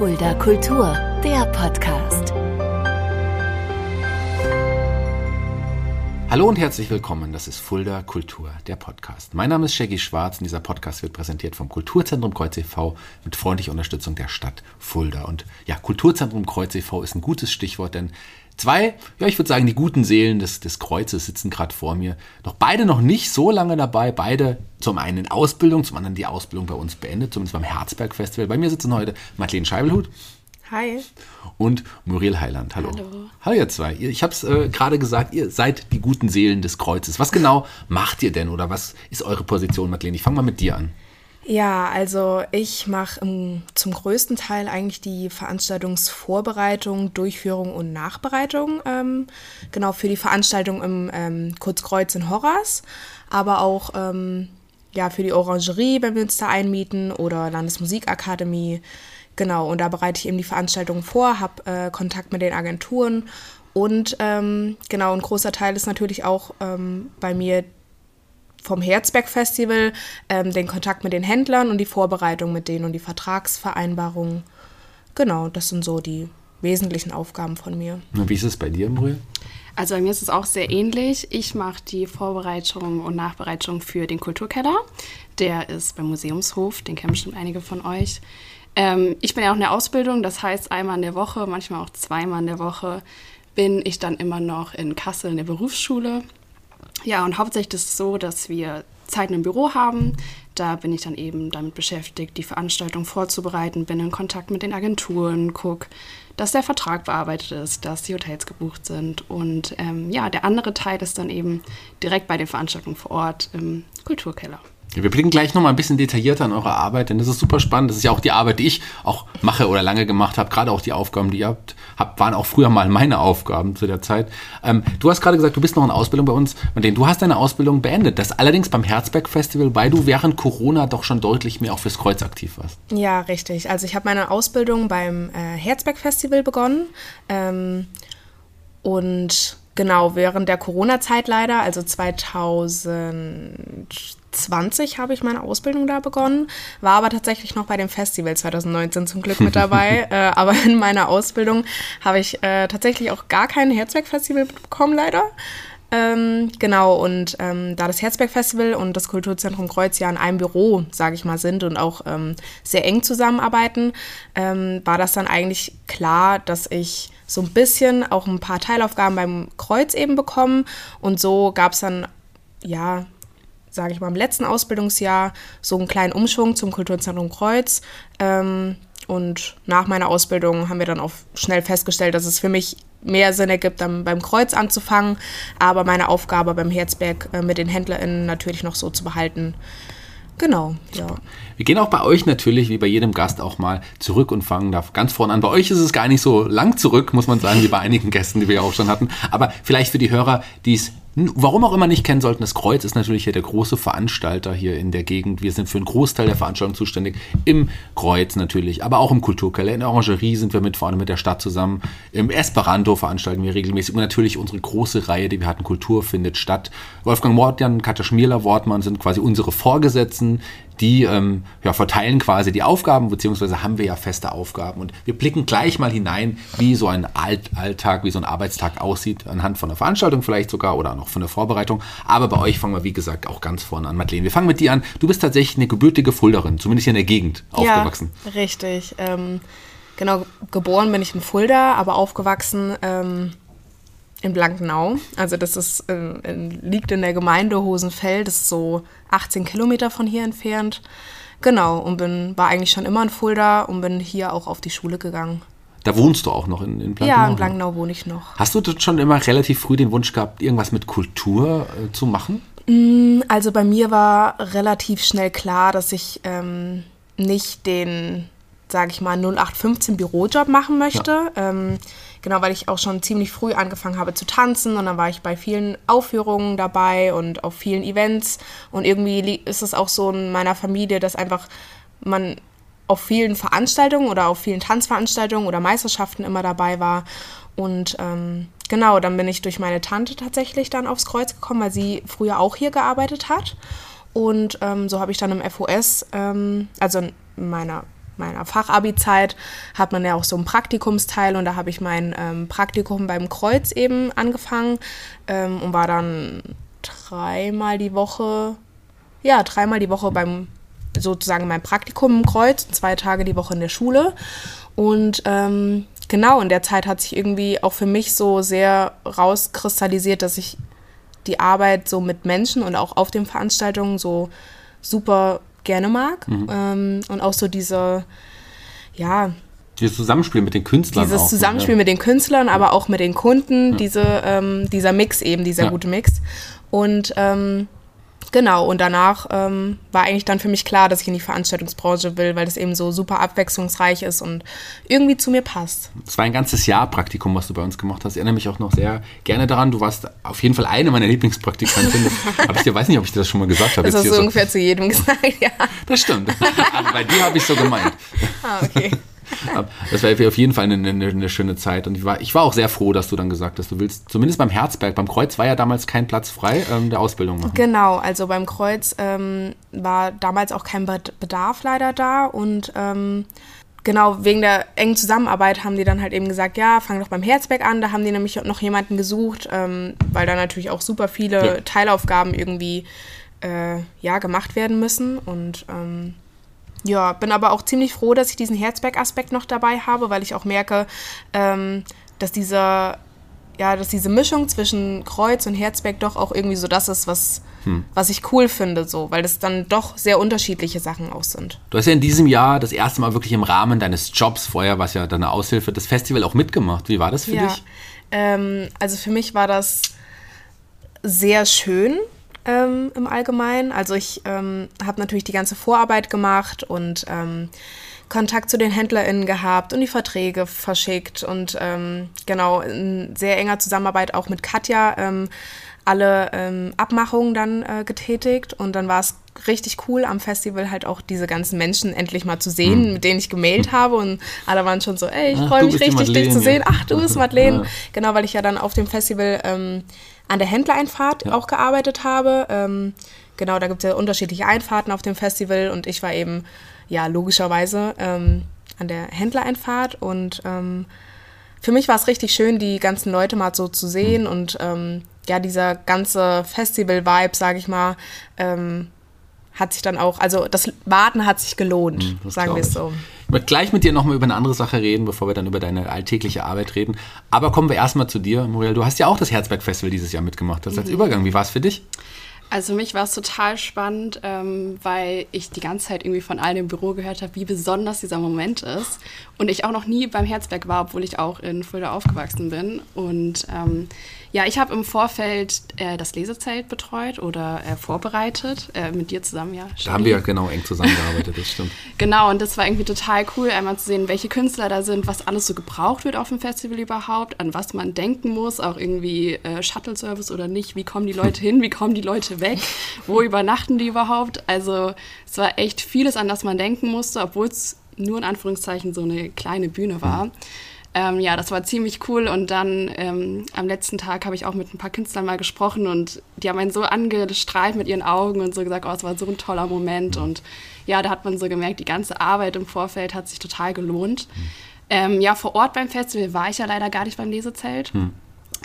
Fulda Kultur, der Podcast. Hallo und herzlich willkommen. Das ist Fulda Kultur, der Podcast. Mein Name ist Shaggy Schwarz und dieser Podcast wird präsentiert vom Kulturzentrum Kreuz e.V. mit freundlicher Unterstützung der Stadt Fulda. Und ja, Kulturzentrum Kreuz e.V. ist ein gutes Stichwort, denn zwei, ja, ich würde sagen, die guten Seelen des, des Kreuzes sitzen gerade vor mir. Noch beide noch nicht so lange dabei. Beide zum einen in Ausbildung, zum anderen die Ausbildung bei uns beendet, zumindest beim Herzberg Festival. Bei mir sitzen heute Madeleine Scheibelhut. Hi. Und Muriel Heiland. Hallo. Hallo. Hallo ihr zwei. Ich habe es äh, gerade gesagt, ihr seid die guten Seelen des Kreuzes. Was genau macht ihr denn oder was ist eure Position, Madeleine? Ich fange mal mit dir an. Ja, also ich mache um, zum größten Teil eigentlich die Veranstaltungsvorbereitung, Durchführung und Nachbereitung. Ähm, genau für die Veranstaltung im ähm, Kurzkreuz in Horras, aber auch ähm, ja, für die Orangerie, wenn wir uns da einmieten oder Landesmusikakademie. Genau, und da bereite ich eben die Veranstaltung vor, habe äh, Kontakt mit den Agenturen und ähm, genau, ein großer Teil ist natürlich auch ähm, bei mir vom Herzberg Festival, ähm, den Kontakt mit den Händlern und die Vorbereitung mit denen und die Vertragsvereinbarungen. Genau, das sind so die wesentlichen Aufgaben von mir. Und wie ist es bei dir, Muriel? Also bei mir ist es auch sehr ähnlich. Ich mache die Vorbereitung und Nachbereitung für den Kulturkeller. Der ist beim Museumshof, den kennen bestimmt einige von euch. Ähm, ich bin ja auch in der Ausbildung, das heißt einmal in der Woche, manchmal auch zweimal in der Woche bin ich dann immer noch in Kassel in der Berufsschule. Ja, und hauptsächlich ist es so, dass wir Zeiten im Büro haben. Da bin ich dann eben damit beschäftigt, die Veranstaltung vorzubereiten, bin in Kontakt mit den Agenturen, gucke, dass der Vertrag bearbeitet ist, dass die Hotels gebucht sind. Und ähm, ja, der andere Teil ist dann eben direkt bei den Veranstaltungen vor Ort im Kulturkeller. Wir blicken gleich noch mal ein bisschen detaillierter an eure Arbeit, denn das ist super spannend. Das ist ja auch die Arbeit, die ich auch mache oder lange gemacht habe. Gerade auch die Aufgaben, die ihr habt, habt waren auch früher mal meine Aufgaben zu der Zeit. Ähm, du hast gerade gesagt, du bist noch in Ausbildung bei uns. Marlene, du hast deine Ausbildung beendet. Das allerdings beim Herzberg Festival, weil du während Corona doch schon deutlich mehr auch fürs Kreuz aktiv warst. Ja, richtig. Also ich habe meine Ausbildung beim äh, Herzberg Festival begonnen. Ähm, und genau, während der Corona-Zeit leider, also 2020 habe ich meine Ausbildung da begonnen, war aber tatsächlich noch bei dem Festival 2019 zum Glück mit dabei. äh, aber in meiner Ausbildung habe ich äh, tatsächlich auch gar kein Herzberg-Festival bekommen, leider. Ähm, genau, und ähm, da das Herzberg-Festival und das Kulturzentrum Kreuz ja in einem Büro, sage ich mal, sind und auch ähm, sehr eng zusammenarbeiten, ähm, war das dann eigentlich klar, dass ich so ein bisschen auch ein paar Teilaufgaben beim Kreuz eben bekommen. Und so gab es dann, ja, sage ich mal, im letzten Ausbildungsjahr so einen kleinen Umschwung zum Kulturzentrum Kreuz. Ähm, und nach meiner Ausbildung haben wir dann auch schnell festgestellt, dass es für mich mehr Sinn ergibt, dann beim Kreuz anzufangen, aber meine Aufgabe beim Herzberg äh, mit den HändlerInnen natürlich noch so zu behalten. Genau, ja. Wir gehen auch bei euch natürlich, wie bei jedem Gast, auch mal zurück und fangen da ganz vorne an. Bei euch ist es gar nicht so lang zurück, muss man sagen, wie bei einigen Gästen, die wir ja auch schon hatten. Aber vielleicht für die Hörer, die es warum auch immer nicht kennen sollten, das Kreuz ist natürlich hier der große Veranstalter hier in der Gegend. Wir sind für einen Großteil der Veranstaltung zuständig. Im Kreuz natürlich, aber auch im Kulturkeller. In der Orangerie sind wir mit vorne mit der Stadt zusammen. Im Esperanto veranstalten wir regelmäßig. Und natürlich unsere große Reihe, die wir hatten, Kultur findet statt. Wolfgang Mordjan, Katja Schmierler, Wortmann sind quasi unsere Vorgesetzten, die ähm, ja, verteilen quasi die Aufgaben, beziehungsweise haben wir ja feste Aufgaben. Und wir blicken gleich mal hinein, wie so ein Alt Alltag, wie so ein Arbeitstag aussieht, anhand von der Veranstaltung vielleicht sogar oder noch von der Vorbereitung. Aber bei euch fangen wir, wie gesagt, auch ganz vorne an. Madeleine, wir fangen mit dir an. Du bist tatsächlich eine gebürtige Fulderin, zumindest hier in der Gegend aufgewachsen. Ja, richtig. Ähm, genau, geboren bin ich in Fulda, aber aufgewachsen ähm, in Blankenau. Also das ist, äh, liegt in der Gemeinde Hosenfeld, das ist so 18 Kilometer von hier entfernt. Genau, und bin, war eigentlich schon immer in Fulda und bin hier auch auf die Schule gegangen. Da wohnst du auch noch in, in Blankenau? Ja, in Blankenau wohne ich noch. Hast du schon immer relativ früh den Wunsch gehabt, irgendwas mit Kultur äh, zu machen? Mm, also bei mir war relativ schnell klar, dass ich ähm, nicht den, sage ich mal, 0815 Bürojob machen möchte. Ja. Ähm, genau, weil ich auch schon ziemlich früh angefangen habe zu tanzen und dann war ich bei vielen Aufführungen dabei und auf vielen Events und irgendwie ist es auch so in meiner Familie, dass einfach man auf vielen Veranstaltungen oder auf vielen Tanzveranstaltungen oder Meisterschaften immer dabei war. Und ähm, genau, dann bin ich durch meine Tante tatsächlich dann aufs Kreuz gekommen, weil sie früher auch hier gearbeitet hat. Und ähm, so habe ich dann im FOS, ähm, also in meiner meiner Fachabi-Zeit hat man ja auch so einen Praktikumsteil und da habe ich mein ähm, Praktikum beim Kreuz eben angefangen ähm, und war dann dreimal die Woche, ja, dreimal die Woche beim sozusagen mein Praktikum im Kreuz, zwei Tage die Woche in der Schule. Und ähm, genau, in der Zeit hat sich irgendwie auch für mich so sehr rauskristallisiert, dass ich die Arbeit so mit Menschen und auch auf den Veranstaltungen so super gerne mag. Mhm. Ähm, und auch so diese, ja, Dieses Zusammenspiel mit den Künstlern dieses auch. ne? Zusammenspiel mit den Künstlern, aber auch mit den Kunden, diese, ähm, dieser Mix eben, dieser Ja. gute Mix. Und ähm, genau, und danach ähm, war eigentlich dann für mich klar, dass ich in die Veranstaltungsbranche will, weil das eben so super abwechslungsreich ist und irgendwie zu mir passt. Es war ein ganzes Jahr Praktikum, was du bei uns gemacht hast. Ich erinnere mich auch noch sehr gerne daran. Du warst auf jeden Fall eine meiner Lieblingspraktikantinnen. Hab ich dir, weiß nicht, ob ich dir das schon mal gesagt habe. Das hast du so. ungefähr zu jedem gesagt, ja. Das stimmt. Aber bei dir habe ich so gemeint. Ah, okay. Das war auf jeden Fall eine, eine, eine schöne Zeit. Und ich war, ich war auch sehr froh, dass du dann gesagt hast, du willst zumindest beim Herzberg, beim Kreuz war ja damals kein Platz frei, ähm, der Ausbildung machen. Genau, also beim Kreuz ähm, war damals auch kein Bed- Bedarf leider da und ähm, genau wegen der engen Zusammenarbeit haben die dann halt eben gesagt, ja, fang doch beim Herzberg an. Da haben die nämlich noch jemanden gesucht, ähm, weil da natürlich auch super viele Ja. Teilaufgaben irgendwie äh, ja gemacht werden müssen und ähm, ja, bin aber auch ziemlich froh, dass ich diesen Herzberg-Aspekt noch dabei habe, weil ich auch merke, ähm, dass dieser, ja, dass diese Mischung zwischen Kreuz und Herzberg doch auch irgendwie so das ist, was, was ich cool finde, so, weil das dann doch sehr unterschiedliche Sachen auch sind. Du hast ja in diesem Jahr das erste Mal wirklich im Rahmen deines Jobs, vorher war es ja deine Aushilfe, das Festival auch mitgemacht. Wie war das für ja, dich? ähm, also für mich war das sehr schön ähm, im Allgemeinen. Also ich ähm, habe natürlich die ganze Vorarbeit gemacht und ähm, Kontakt zu den HändlerInnen gehabt und die Verträge verschickt und ähm, genau in sehr enger Zusammenarbeit auch mit Katja ähm, alle Abmachungen dann äh, getätigt und dann war es richtig cool am Festival halt auch diese ganzen Menschen endlich mal zu sehen, mit denen ich gemailt habe und alle waren schon so, ey, ich Ach, freue mich richtig, dich zu sehen. Ach, du bist Madeleine. Ja. Genau, weil ich ja dann auf dem Festival ähm, an der Händlereinfahrt auch gearbeitet habe. Ähm, genau, da gibt es ja unterschiedliche Einfahrten auf dem Festival und ich war eben, ja, logischerweise ähm, an der Händlereinfahrt und ähm, für mich war es richtig schön, die ganzen Leute mal so zu sehen und ähm, ja, dieser ganze Festival-Vibe, sage ich mal, ähm, hat sich dann auch, also das Warten hat sich gelohnt, das sagen wir es so. Ich möchte gleich mit dir nochmal über eine andere Sache reden, bevor wir dann über deine alltägliche Arbeit reden. Aber kommen wir erstmal zu dir, Muriel. Du hast ja auch das Herzberg-Festival dieses Jahr mitgemacht. Das als Übergang. Wie war es für dich? Also für mich war es total spannend, ähm, weil ich die ganze Zeit irgendwie von allen im Büro gehört habe, wie besonders dieser Moment ist. Und ich auch noch nie beim Herzberg war, obwohl ich auch in Fulda aufgewachsen bin. Und ähm, ja, ich habe im Vorfeld äh, das Lesezelt betreut oder äh, vorbereitet, äh, mit dir zusammen, ja. Da haben wir ja genau eng zusammengearbeitet, das stimmt. Genau, und das war irgendwie total cool, einmal zu sehen, welche Künstler da sind, was alles so gebraucht wird auf dem Festival überhaupt, an was man denken muss, auch irgendwie äh, Shuttle-Service oder nicht, wie kommen die Leute hin, wie kommen die Leute weg, wo übernachten die überhaupt. Also es war echt vieles, an das man denken musste, obwohl es nur in Anführungszeichen so eine kleine Bühne war. Ähm, ja, das war ziemlich cool. Und dann ähm, am letzten Tag habe ich auch mit ein paar Künstlern mal gesprochen und die haben einen so angestrahlt mit ihren Augen und so gesagt, oh, es war so ein toller Moment. Und ja, da hat man so gemerkt, die ganze Arbeit im Vorfeld hat sich total gelohnt. Ähm, ja, vor Ort beim Festival war ich ja leider gar nicht beim Lesezelt.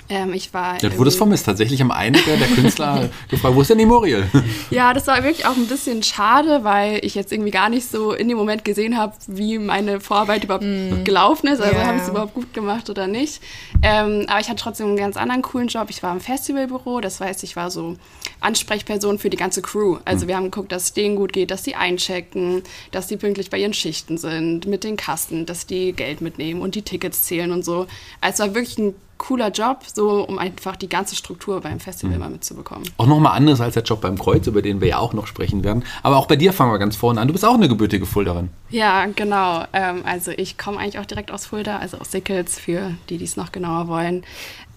Ähm, ich war Ja, du wurdest vermisst. Tatsächlich haben einige der Künstler gefragt, wo ist denn die Muriel? Ja, das war wirklich auch ein bisschen schade, weil ich jetzt irgendwie gar nicht so in dem Moment gesehen habe, wie meine Vorarbeit überhaupt gelaufen ist. Also Ja, habe ich es überhaupt gut gemacht oder nicht. Ähm, aber ich hatte trotzdem einen ganz anderen coolen Job. Ich war im Festivalbüro, das heißt, ich war so Ansprechperson für die ganze Crew. Also wir haben geguckt, dass es denen gut geht, dass die einchecken, dass die pünktlich bei ihren Schichten sind, mit den Kassen, dass die Geld mitnehmen und die Tickets zählen und so. Also es war wirklich ein cooler Job, so um einfach die ganze Struktur beim Festival mal mitzubekommen. Auch nochmal anders als der Job beim Kreuz, über den wir ja auch noch sprechen werden. Aber auch bei dir fangen wir ganz vorne an. Du bist auch eine gebürtige Fulderin. Ja, genau. Ähm, also ich komme eigentlich auch direkt aus Fulda, also aus Sickels, für die, die es noch genauer wollen.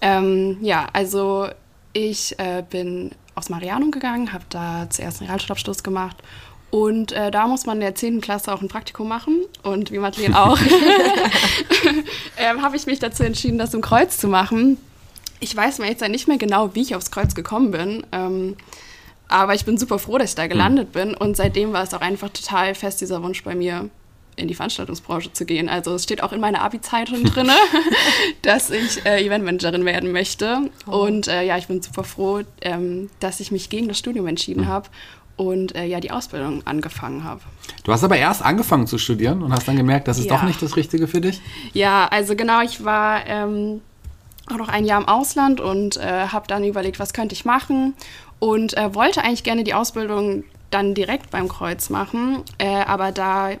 Ähm, ja, also ich äh, bin aus Marianum gegangen, habe da zuerst einen Realschulabschluss gemacht und äh, da muss man in der 10. Klasse auch ein Praktikum machen und wie Madeleine auch, ähm, habe ich mich dazu entschieden, das im Kreuz zu machen. Ich weiß mir jetzt nicht mehr genau, wie ich aufs Kreuz gekommen bin. Ähm, aber ich bin super froh, dass ich da gelandet bin. Und seitdem war es auch einfach total fest, dieser Wunsch bei mir, in die Veranstaltungsbranche zu gehen. Also es steht auch in meiner Abi-Zeitung drin, dass ich äh, Eventmanagerin werden möchte. Oh. Und äh, ja, ich bin super froh, ähm, dass ich mich gegen das Studium entschieden mhm. habe und äh, ja die Ausbildung angefangen habe. Du hast aber erst angefangen zu studieren und hast dann gemerkt, das ist ja. doch nicht das Richtige für dich? Ja, also genau, ich war ähm, auch noch ein Jahr im Ausland und äh, habe dann überlegt, was könnte ich machen und äh, wollte eigentlich gerne die Ausbildung dann direkt beim Kreuz machen, äh, aber da,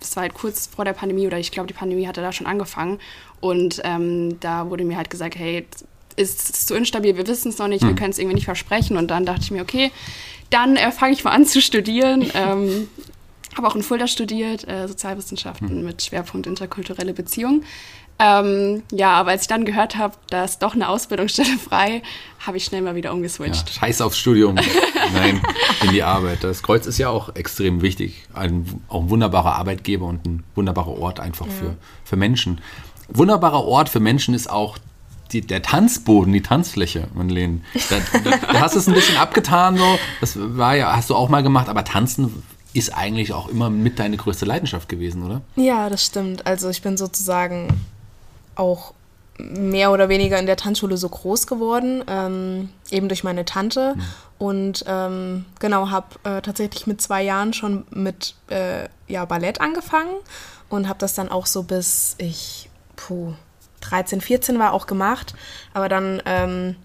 das war halt kurz vor der Pandemie oder ich glaube, die Pandemie hatte da schon angefangen und ähm, da wurde mir halt gesagt, hey, ist, ist zu instabil, wir wissen es noch nicht, hm. wir können es irgendwie nicht versprechen und dann dachte ich mir, okay, dann äh, fange ich mal an zu studieren. Ähm, habe auch in Fulda studiert, äh, Sozialwissenschaften hm. mit Schwerpunkt interkulturelle Beziehungen. Ähm, ja, aber als ich dann gehört habe, da ist doch eine Ausbildungsstelle frei, habe ich schnell mal wieder umgeswitcht. Ja, scheiß aufs Studium. Nein, in die Arbeit. Das Kreuz ist ja auch extrem wichtig. Ein, auch ein wunderbarer Arbeitgeber und ein wunderbarer Ort einfach ja. für, für Menschen. Wunderbarer Ort für Menschen ist auch die, der Tanzboden, die Tanzfläche, Madeleine. Da, da, du hast es ein bisschen abgetan, so. Das war ja, hast du auch mal gemacht, aber Tanzen ist eigentlich auch immer mit deine größte Leidenschaft gewesen, oder? Ja, das stimmt. Also ich bin sozusagen auch mehr oder weniger in der Tanzschule so groß geworden, ähm, eben durch meine Tante. Mhm. Und ähm, genau, habe äh, tatsächlich mit zwei Jahren schon mit äh, ja, Ballett angefangen und habe das dann auch so bis ich, puh, 13, 14 war auch gemacht. Aber dann, ähm,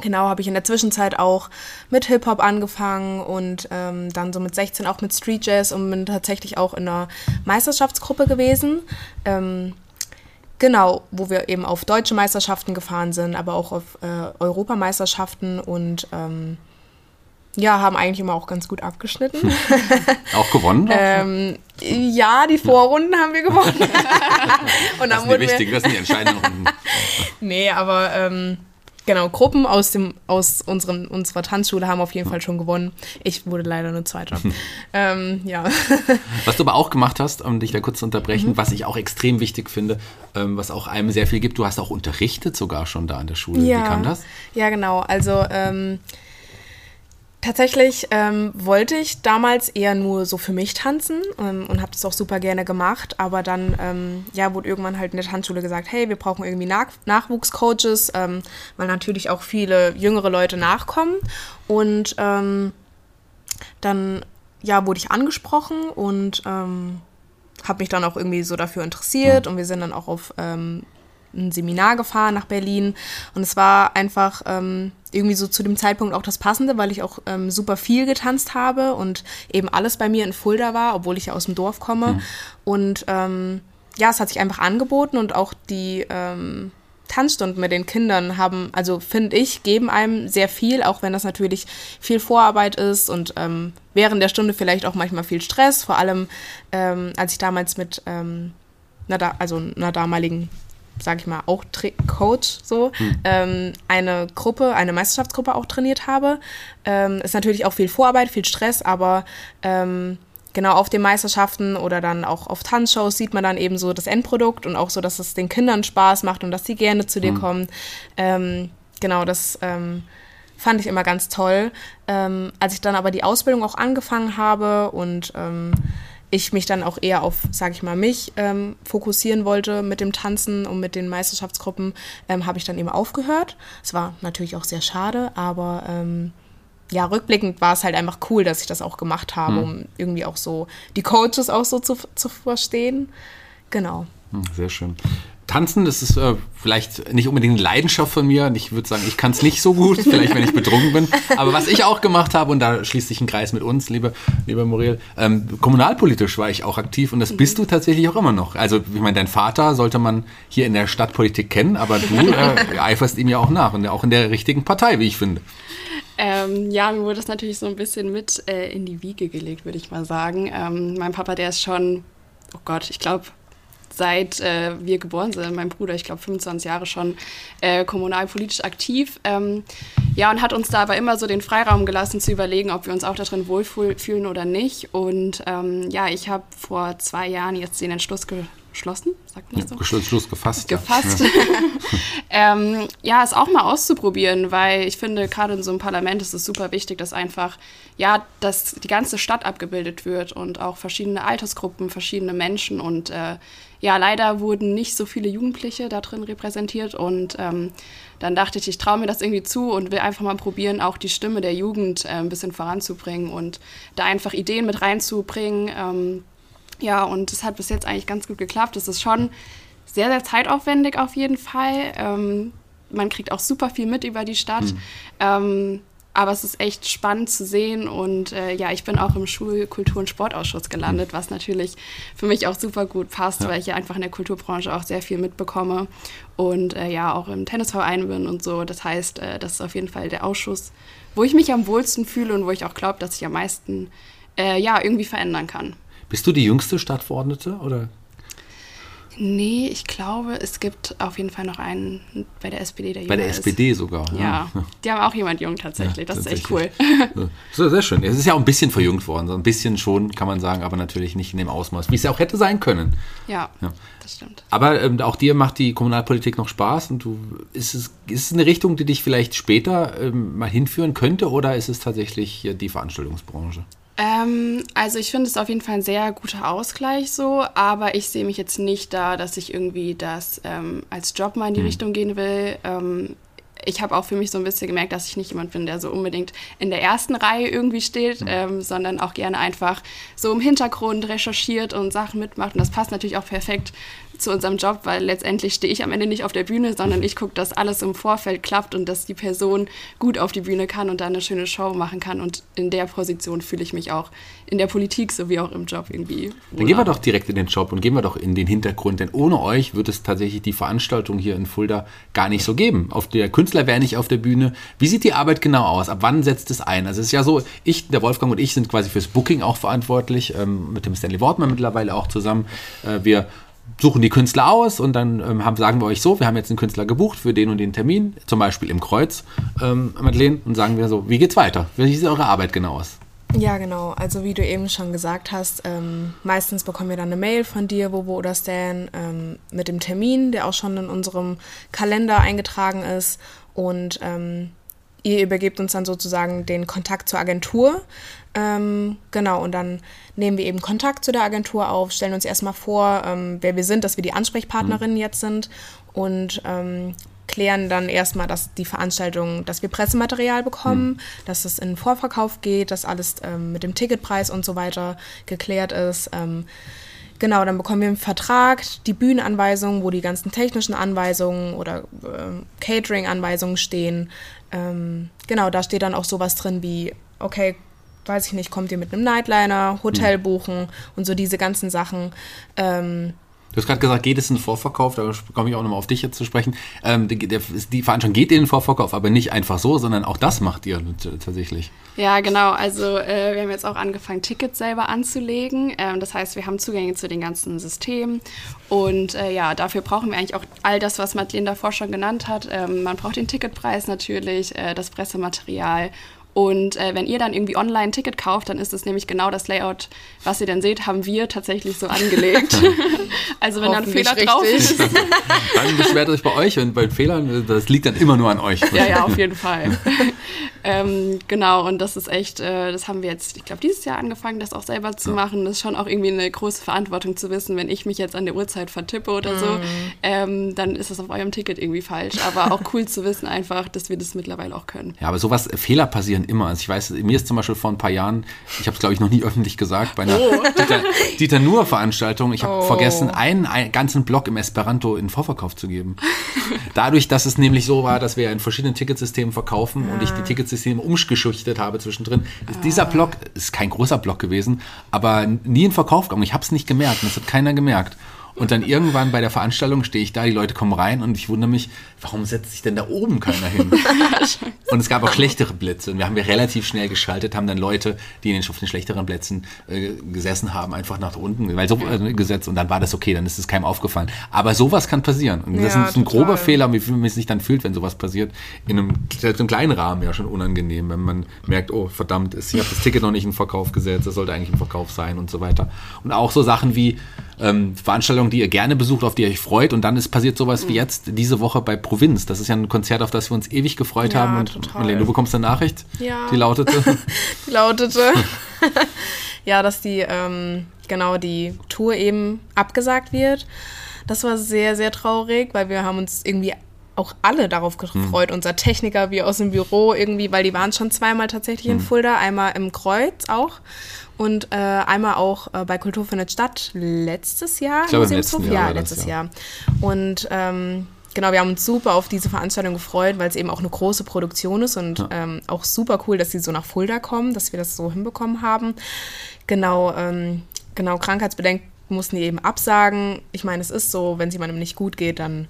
genau, habe ich in der Zwischenzeit auch mit Hip-Hop angefangen und ähm, dann so mit 16 auch mit Street Jazz und bin tatsächlich auch in einer Meisterschaftsgruppe gewesen. Ähm, Genau, wo wir eben auf deutsche Meisterschaften gefahren sind, aber auch auf äh, Europameisterschaften und ähm, ja, haben eigentlich immer auch ganz gut abgeschnitten. auch gewonnen? ähm, ja, die Vorrunden haben wir gewonnen. und das ist wichtig, das sind die entscheidenden Runden. nee, aber ähm, genau, Gruppen aus, dem, aus unseren, unserer Tanzschule haben auf jeden Fall schon gewonnen. Ich wurde leider nur Zweiter. ähm, ja. Was du aber auch gemacht hast, um dich da kurz zu unterbrechen, mhm. was ich auch extrem wichtig finde, ähm, was auch einem sehr viel gibt, du hast auch unterrichtet sogar schon da an der Schule. Ja. Wie kam das? Ja, genau. Also ähm, Tatsächlich ähm, wollte ich damals eher nur so für mich tanzen ähm, und habe das auch super gerne gemacht. Aber dann ähm, ja, wurde irgendwann halt in der Tanzschule gesagt, hey, wir brauchen irgendwie Nach Nachwuchscoaches, ähm, weil natürlich auch viele jüngere Leute nachkommen. Und ähm, dann ja, wurde ich angesprochen und ähm, habe mich dann auch irgendwie so dafür interessiert. Und wir sind dann auch auf ein Seminar gefahren nach Berlin und es war einfach ähm, irgendwie so zu dem Zeitpunkt auch das Passende, weil ich auch ähm, super viel getanzt habe und eben alles bei mir in Fulda war, obwohl ich ja aus dem Dorf komme. Mhm. Und ähm, ja, es hat sich einfach angeboten und auch die ähm, Tanzstunden mit den Kindern haben, also finde ich, geben einem sehr viel, auch wenn das natürlich viel Vorarbeit ist und ähm, während der Stunde vielleicht auch manchmal viel Stress, vor allem ähm, als ich damals mit einer, da also einer damaligen sage ich mal, auch Tra Coach so, hm. ähm, eine Gruppe, eine Meisterschaftsgruppe auch trainiert habe. Ähm, ist natürlich auch viel Vorarbeit, viel Stress, aber ähm, genau auf den Meisterschaften oder dann auch auf Tanzshows sieht man dann eben so das Endprodukt und auch so, dass es den Kindern Spaß macht und dass sie gerne zu dir hm. kommen. Ähm, genau, das ähm, fand ich immer ganz toll. Ähm, als ich dann aber die Ausbildung auch angefangen habe und ich mich dann auch eher auf, sage ich mal, mich ähm, fokussieren wollte mit dem Tanzen und mit den Meisterschaftsgruppen, ähm, habe ich dann eben aufgehört. Es war natürlich auch sehr schade, aber ähm, ja, rückblickend war es halt einfach cool, dass ich das auch gemacht habe, hm. um irgendwie auch so die Coaches auch so zu, zu verstehen. Genau. Hm, sehr schön. Tanzen, das ist äh, vielleicht nicht unbedingt eine Leidenschaft von mir. Ich würde sagen, ich kann es nicht so gut, vielleicht wenn ich betrunken bin. Aber was ich auch gemacht habe, und da schließt sich ein Kreis mit uns, liebe, liebe Muriel, ähm, kommunalpolitisch war ich auch aktiv und das mhm. bist du tatsächlich auch immer noch. Also ich meine, dein Vater sollte man hier in der Stadtpolitik kennen, aber du äh, eiferst ihm ja auch nach und auch in der richtigen Partei, wie ich finde. Ähm, ja, mir wurde das natürlich so ein bisschen mit äh, in die Wiege gelegt, würde ich mal sagen. Ähm, mein Papa, der ist schon, oh Gott, ich glaube seit äh, wir geboren sind, mein Bruder, ich glaube 25 Jahre schon, äh, kommunalpolitisch aktiv. Ähm, ja, und hat uns da aber immer so den Freiraum gelassen zu überlegen, ob wir uns auch darin wohlfühlen oder nicht. Und ähm, ja, ich habe vor zwei Jahren jetzt den Entschluss geschlossen, sagt man so? Schluss, Schluss gefasst. ja. gefasst. ähm, ja, es auch mal auszuprobieren, weil ich finde, gerade in so einem Parlament ist es super wichtig, dass einfach, ja, dass die ganze Stadt abgebildet wird und auch verschiedene Altersgruppen, verschiedene Menschen und äh, ja, leider wurden nicht so viele Jugendliche da drin repräsentiert und ähm, dann dachte ich, ich traue mir das irgendwie zu und will einfach mal probieren, auch die Stimme der Jugend äh, ein bisschen voranzubringen und da einfach Ideen mit reinzubringen. Ähm, ja, und es hat bis jetzt eigentlich ganz gut geklappt. Es ist schon sehr, sehr zeitaufwendig auf jeden Fall. Ähm, man kriegt auch super viel mit über die Stadt. Ähm, aber es ist echt spannend zu sehen und äh, ja, ich bin auch im Schul-, Kultur- und Sportausschuss gelandet, was natürlich für mich auch super gut passt, Ja. weil ich ja einfach in der Kulturbranche auch sehr viel mitbekomme und äh, ja auch im Tennisverein bin und so. Das heißt, äh, das ist auf jeden Fall der Ausschuss, wo ich mich am wohlsten fühle und wo ich auch glaube, dass ich am meisten äh, ja irgendwie verändern kann. Bist du die jüngste Stadtverordnete oder? Nee, ich glaube, es gibt auf jeden Fall noch einen bei der SPD, der Bei der ist. SPD sogar. Ja, die haben auch jemand jung tatsächlich. das ist echt cool. Ja, So, sehr schön. Es ist ja auch ein bisschen verjüngt worden, so ein bisschen schon, kann man sagen, aber natürlich nicht in dem Ausmaß, wie es ja auch hätte sein können. Ja, Ja. das stimmt. Aber ähm, auch dir macht die Kommunalpolitik noch Spaß und du ist es, ist es eine Richtung, die dich vielleicht später ähm, mal hinführen könnte oder ist es tatsächlich hier die Veranstaltungsbranche? Ähm, also ich finde es auf jeden Fall ein sehr guter Ausgleich so, aber ich sehe mich jetzt nicht da, dass ich irgendwie das ähm, als Job mal in die Richtung gehen will. Ähm, ich habe auch für mich so ein bisschen gemerkt, dass ich nicht jemand bin, der so unbedingt in der ersten Reihe irgendwie steht, ähm, sondern auch gerne einfach so im Hintergrund recherchiert und Sachen mitmacht. Und das passt natürlich auch perfekt zu unserem Job, weil letztendlich stehe ich am Ende nicht auf der Bühne, sondern ich gucke, dass alles im Vorfeld klappt und dass die Person gut auf die Bühne kann und da eine schöne Show machen kann. Und in der Position fühle ich mich auch in der Politik sowie auch im Job irgendwie. Dann gehen wir wohler. doch direkt in den Job und gehen wir doch in den Hintergrund, denn ohne euch wird es tatsächlich die Veranstaltung hier in Fulda gar nicht so geben. Auf der Künstler wäre nicht auf der Bühne. Wie sieht die Arbeit genau aus? Ab wann setzt es ein? Also es ist ja so, ich, der Wolfgang und ich sind quasi fürs Booking auch verantwortlich, ähm, mit dem Stanley Wortmann mittlerweile auch zusammen. Äh, wir suchen die Künstler aus und dann ähm, haben, sagen wir euch so, wir haben jetzt einen Künstler gebucht für den und den Termin, zum Beispiel im Kreuz, ähm, Madeleine, und sagen wir so, wie geht's weiter? Wie sieht eure Arbeit genau aus? Ja, genau. Also wie du eben schon gesagt hast, ähm, meistens bekommen wir dann eine Mail von dir, Bobo oder Stan, ähm, mit dem Termin, der auch schon in unserem Kalender eingetragen ist. Und ähm, ihr übergebt uns dann sozusagen den Kontakt zur Agentur. Ähm, genau, und dann nehmen wir eben Kontakt zu der Agentur auf, stellen uns erstmal vor, ähm, wer wir sind, dass wir die Ansprechpartnerinnen jetzt sind und ähm, klären dann erstmal, dass die Veranstaltung, dass wir Pressematerial bekommen, dass es in den Vorverkauf geht, dass alles ähm, mit dem Ticketpreis und so weiter geklärt ist. Ähm, genau, dann bekommen wir einen Vertrag, die Bühnenanweisungen, wo die ganzen technischen Anweisungen oder ähm, Catering-Anweisungen stehen. Ähm, genau, da steht dann auch sowas drin wie, okay, weiß ich nicht, kommt ihr mit einem Nightliner, Hotel buchen und so diese ganzen Sachen. Ähm, Du hast gerade gesagt, geht es in den Vorverkauf, da komme ich auch nochmal auf dich jetzt zu sprechen. Ähm, die, der, die Veranstaltung geht in den Vorverkauf, aber nicht einfach so, sondern auch das macht ihr tatsächlich. Ja, genau. Also äh, wir haben jetzt auch angefangen, Tickets selber anzulegen. Ähm, das heißt, wir haben Zugänge zu den ganzen Systemen. Und äh, ja, dafür brauchen wir eigentlich auch all das, was Madeleine davor schon genannt hat. Ähm, man braucht den Ticketpreis natürlich, äh, das Pressematerial. Und äh, wenn ihr dann irgendwie online ein Ticket kauft, dann ist es nämlich genau das Layout, was ihr dann seht, haben wir tatsächlich so angelegt. also wenn da ein Fehler drauf richtig. ist, Dann beschwert euch bei euch und bei Fehlern, das liegt dann immer nur an euch. Ja, ja, auf jeden Fall. ähm, genau, und das ist echt, äh, das haben wir jetzt, ich glaube, dieses Jahr angefangen, das auch selber zu machen. Das ist schon auch irgendwie eine große Verantwortung zu wissen, wenn ich mich jetzt an der Uhrzeit vertippe oder so, ähm, dann ist das auf eurem Ticket irgendwie falsch. Aber auch cool zu wissen einfach, dass wir das mittlerweile auch können. Ja, aber sowas, Fehler passieren immer. Also ich weiß, mir ist zum Beispiel vor ein paar Jahren, ich habe es glaube ich noch nie öffentlich gesagt, bei einer Dieter, Dieter Nuhr Veranstaltung, ich habe vergessen, einen, einen ganzen Block im Esperanto in Vorverkauf zu geben. Dadurch, dass es nämlich so war, dass wir in verschiedenen Ticketsystemen verkaufen und ich die Ticketsysteme umgeschichtet habe zwischendrin, ist dieser Block, ist kein großer Block gewesen, aber nie in Verkauf gegangen. Ich habe es nicht gemerkt und das hat keiner gemerkt. Und dann irgendwann bei der Veranstaltung stehe ich da, die Leute kommen rein und ich wundere mich, warum setzt sich denn da oben keiner hin? und es gab auch schlechtere Blitze und wir haben wir relativ schnell geschaltet, haben dann Leute, die in den, auf den schlechteren Plätzen äh, gesessen haben, einfach nach unten weil so, äh, gesetzt und dann war das okay, dann ist es keinem aufgefallen. Aber sowas kann passieren und das Ja, ist ein total. grober Fehler, wie man sich dann fühlt, wenn sowas passiert. In einem, selbst im kleinen Rahmen ja schon unangenehm, wenn man merkt, oh verdammt, ich habe das Ticket noch nicht in Verkauf gesetzt, das sollte eigentlich im Verkauf sein und so weiter. Und auch so Sachen wie, ähm, Veranstaltungen, die ihr gerne besucht, auf die ihr euch freut. Und dann ist passiert sowas wie Mhm. jetzt diese Woche bei Provinz. Das ist ja ein Konzert, auf das wir uns ewig gefreut Ja, haben. Und total. Marlene, du bekommst eine Nachricht, Ja. die lautete. Die lautete, ja, dass die, ähm, genau, die Tour eben abgesagt wird. Das war sehr, sehr traurig, weil wir haben uns irgendwie auch alle darauf gefreut. Unser Techniker, wir aus dem Büro irgendwie, weil die waren schon zweimal tatsächlich in Fulda, einmal im Kreuz auch und äh, einmal auch äh, bei Kultur findet statt letztes Jahr. Ich glaube, im letzten Jahr Ja, letztes ja. Jahr. Und ähm, genau, wir haben uns super auf diese Veranstaltung gefreut, weil es eben auch eine große Produktion ist und ähm, auch super cool, dass sie so nach Fulda kommen, dass wir das so hinbekommen haben. Genau, ähm, genau, krankheitsbedingt mussten die eben absagen. Ich meine, es ist so, wenn es jemandem nicht gut geht, dann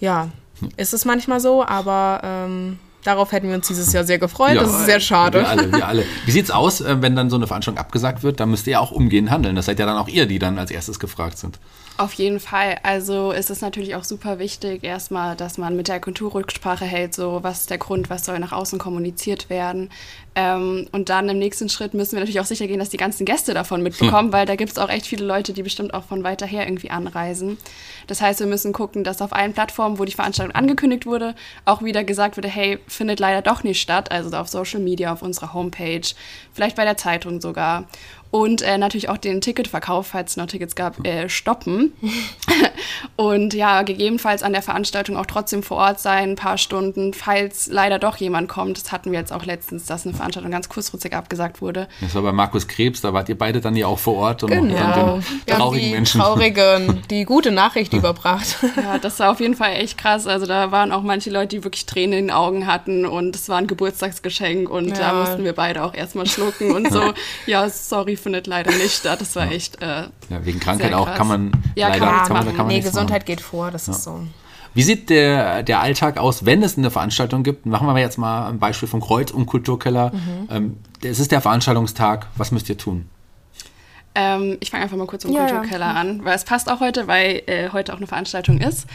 ja, ist es manchmal so, aber ähm, darauf hätten wir uns dieses Jahr sehr gefreut. Ja, das ist sehr schade. Wir alle, wir alle. Wie sieht's aus, äh, wenn dann so eine Veranstaltung abgesagt wird? Da müsst ihr ja auch umgehend handeln. Das seid ja dann auch ihr, die dann als erstes gefragt sind. Auf jeden Fall. Also ist es natürlich auch super wichtig, erstmal, dass man mit der Kultur Rücksprache hält, so was ist der Grund, was soll nach außen kommuniziert werden. Ähm, und dann im nächsten Schritt müssen wir natürlich auch sicher gehen, dass die ganzen Gäste davon mitbekommen, weil da gibt es auch echt viele Leute, die bestimmt auch von weiter her irgendwie anreisen. Das heißt, wir müssen gucken, dass auf allen Plattformen, wo die Veranstaltung angekündigt wurde, auch wieder gesagt wurde, hey, findet leider doch nicht statt. Also auf Social Media, auf unserer Homepage, vielleicht bei der Zeitung sogar. Und äh, natürlich auch den Ticketverkauf, falls es noch Tickets gab, äh, stoppen. und ja, gegebenenfalls an der Veranstaltung auch trotzdem vor Ort sein, ein paar Stunden, falls leider doch jemand kommt. Das hatten wir jetzt auch letztens, dass eine Veranstaltung ganz kurzfristig abgesagt wurde. Das war bei Markus Krebs, da wart ihr beide dann ja auch vor Ort und Genau. und den Wir haben traurigen die Menschen. traurigen, die gute Nachricht überbracht. Ja, das war auf jeden Fall echt krass. Also da waren auch manche Leute, die wirklich Tränen in den Augen hatten und es war ein Geburtstagsgeschenk und da Ja. mussten wir beide auch erstmal schlucken und so. Ja, sorry, findet leider nicht statt. Das war echt. Äh, Ja, wegen Krankheit Sehr auch kann man Ja, leider kann man kann man, kann man nee, nichts machen. Gesundheit geht vor, das ist so. Wie sieht der, der Alltag aus, wenn es eine Veranstaltung gibt? Machen wir jetzt mal ein Beispiel vom Kreuz- und Kulturkeller. Mhm. Ähm, es ist der Veranstaltungstag. Was müsst ihr tun? Ähm, ich fange einfach mal kurz im Ja, ja. Kulturkeller an, weil es passt auch heute, weil äh, heute auch eine Veranstaltung ist.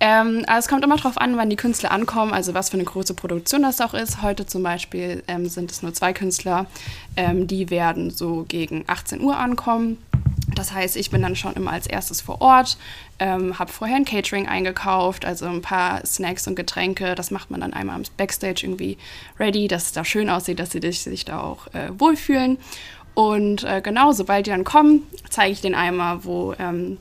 Ähm, also es kommt immer darauf an, wann die Künstler ankommen, also was für eine große Produktion das auch ist. Heute zum Beispiel ähm, sind es nur zwei Künstler, ähm, die werden so gegen 18 Uhr ankommen. Das heißt, ich bin dann schon immer als erstes vor Ort, ähm, habe vorher ein Catering eingekauft, also ein paar Snacks und Getränke. Das macht man dann einmal im Backstage irgendwie ready, dass es da schön aussieht, dass sie sich, sich da auch äh, wohlfühlen. Und äh, genau, sobald die dann kommen, zeige ich denen einmal, wo ähm,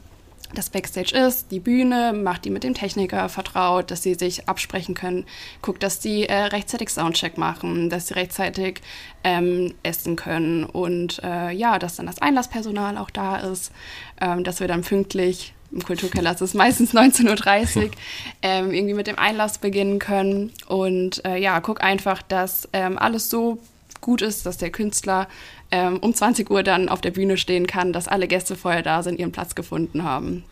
das Backstage ist, die Bühne, macht die mit dem Techniker vertraut, dass sie sich absprechen können, guckt, dass die äh, rechtzeitig Soundcheck machen, dass sie rechtzeitig ähm, essen können und äh, ja, dass dann das Einlasspersonal auch da ist, ähm, dass wir dann pünktlich im Kulturkeller ist es meistens 19.30 Uhr, ähm, irgendwie mit dem Einlass beginnen können. Und äh, ja, guck einfach, dass ähm, alles so gut ist, dass der Künstler ähm, um 20 Uhr dann auf der Bühne stehen kann, dass alle Gäste vorher da sind, ihren Platz gefunden haben.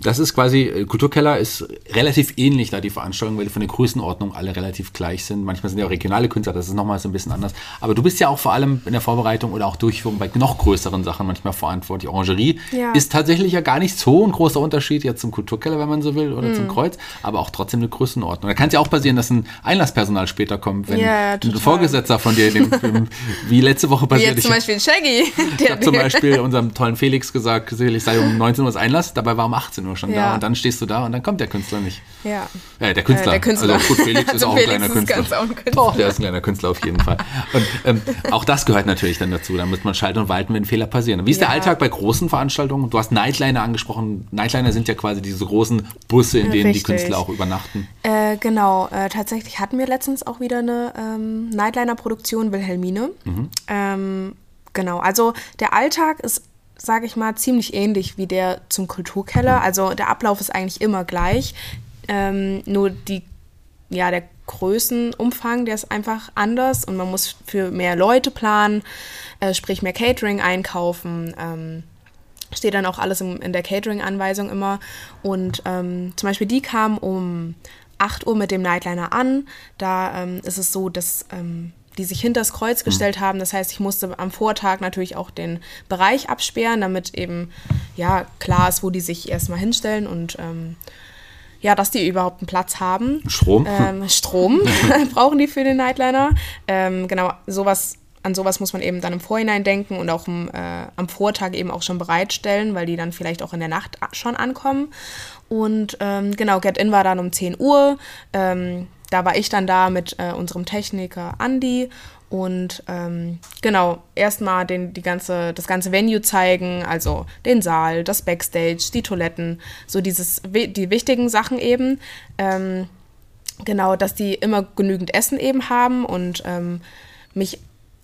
Das ist quasi, äh, Kulturkeller ist relativ ähnlich da die Veranstaltung, weil die von der Größenordnung alle relativ gleich sind. Manchmal sind ja auch regionale Künstler, das ist nochmal so ein bisschen anders. Aber du bist ja auch vor allem in der Vorbereitung oder auch Durchführung bei noch größeren Sachen manchmal verantwortlich. Orangerie Ja. ist tatsächlich ja gar nicht so ein großer Unterschied jetzt zum Kulturkeller, wenn man so will, oder zum Kreuz, aber auch trotzdem eine Größenordnung. Da kann es ja auch passieren, dass ein Einlasspersonal später kommt, wenn Ja, ein. Vorgesetzter von dir, dem, dem, wie letzte Woche Wie passiert. jetzt zum ich- Beispiel Shaggy. ich habe zum Beispiel unserem tollen Felix gesagt, sicherlich sei um 19 Uhr das Einlass, dabei war um 18 Uhr schon da Ja. und dann stehst du da und dann kommt der Künstler nicht. Ja. Äh, der Künstler. Äh, der Künstler. Also gut, Felix ist auch ein Felix kleiner ist Künstler. ganz auch ein Künstler. Doch, der ist ein kleiner Künstler auf jeden Fall. Und ähm, auch das gehört natürlich dann dazu. Da muss man schalten und walten, wenn Fehler passieren. Wie ist der Ja. Alltag bei großen Veranstaltungen? Du hast Nightliner angesprochen. Nightliner sind ja quasi diese großen Busse, in denen die Richtig. Künstler auch übernachten. Äh, genau, äh, tatsächlich hatten wir letztens auch wieder eine ähm, Nightliner-Produktion, Wilhelmine. Ähm, genau, also der Alltag ist, sage ich mal, ziemlich ähnlich wie der zum Kulturkeller. Also der Ablauf ist eigentlich immer gleich. Ähm, nur die, ja, der Größenumfang, der ist einfach anders und man muss für mehr Leute planen, äh, sprich mehr Catering einkaufen. Ähm, steht dann auch alles im, in der Catering-Anweisung immer. Und ähm, zum Beispiel die kamen um 8 Uhr mit dem Nightliner an. Da ähm, ist es so, dass ähm, die sich hinters Kreuz gestellt haben. Das heißt, ich musste am Vortag natürlich auch den Bereich absperren, damit eben ja klar ist, wo die sich erstmal hinstellen und ähm, ja, dass die überhaupt einen Platz haben. Strom. Ähm, Strom brauchen die für den Nightliner. Ähm, genau, sowas an sowas muss man eben dann im Vorhinein denken und auch im, äh, am Vortag eben auch schon bereitstellen, weil die dann vielleicht auch in der Nacht schon ankommen. Und ähm, genau, Get In war dann um 10 Uhr. Ähm, da war ich dann da mit äh, unserem Techniker Andy und ähm, genau, erstmal den, die ganze, das ganze Venue zeigen, also den Saal, das Backstage, die Toiletten, so dieses, die wichtigen Sachen eben. Ähm, genau, dass die immer genügend Essen eben haben und ähm, mich